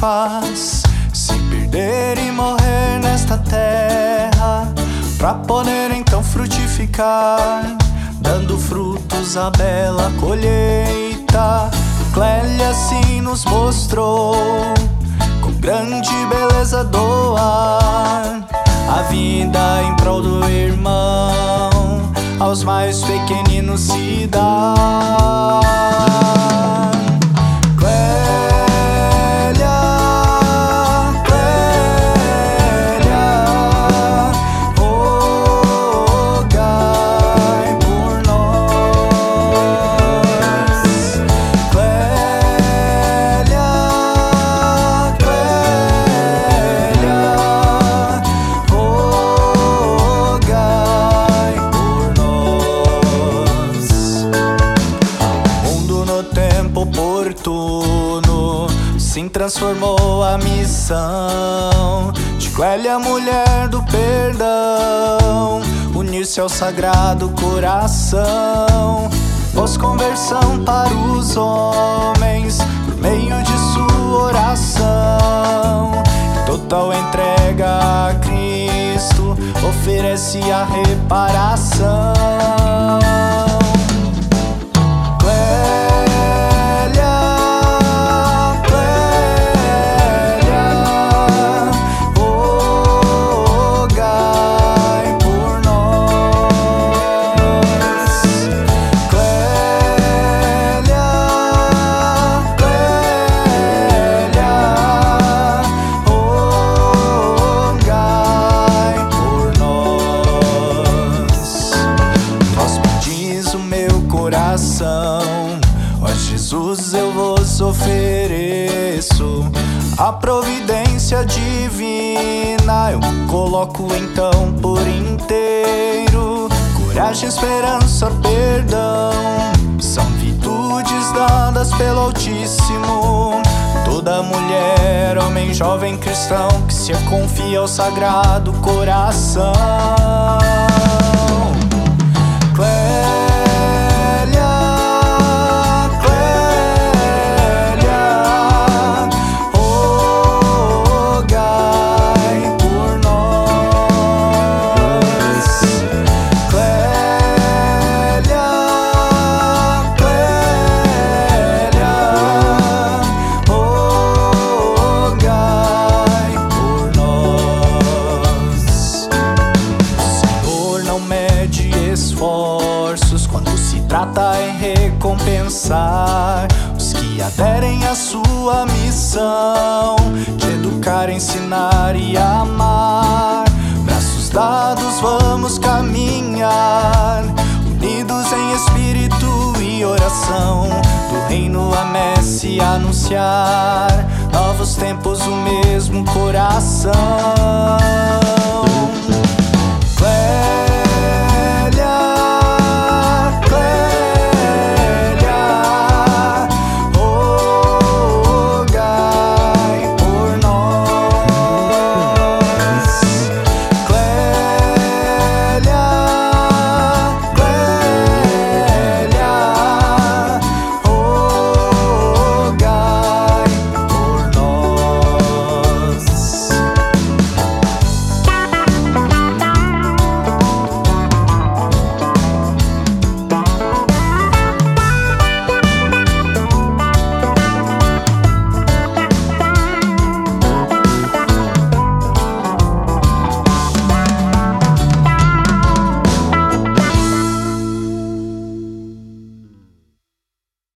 faz se perder e morrer nesta terra, pra poder então frutificar, dando frutos a bela colheita. Clélia assim nos mostrou, com grande beleza doar a vida em prol do irmão, aos mais pequeninos se dá. Se transformou a missão de Clélia, mulher do perdão, unir-se ao sagrado coração. Pôs conversão para os homens por meio de sua oração. Total entrega a Cristo, oferece a reparação. Jesus, eu vos ofereço a providência divina. Eu coloco então por inteiro. Coragem, esperança, perdão são virtudes dadas pelo Altíssimo. Toda mulher, homem, jovem cristão que se confia ao sagrado coração. Recompensar os que aderem à sua missão de educar, ensinar e amar. Braços dados, vamos caminhar, unidos em espírito e oração. Do reino a messe anunciar, novos tempos, o mesmo coração.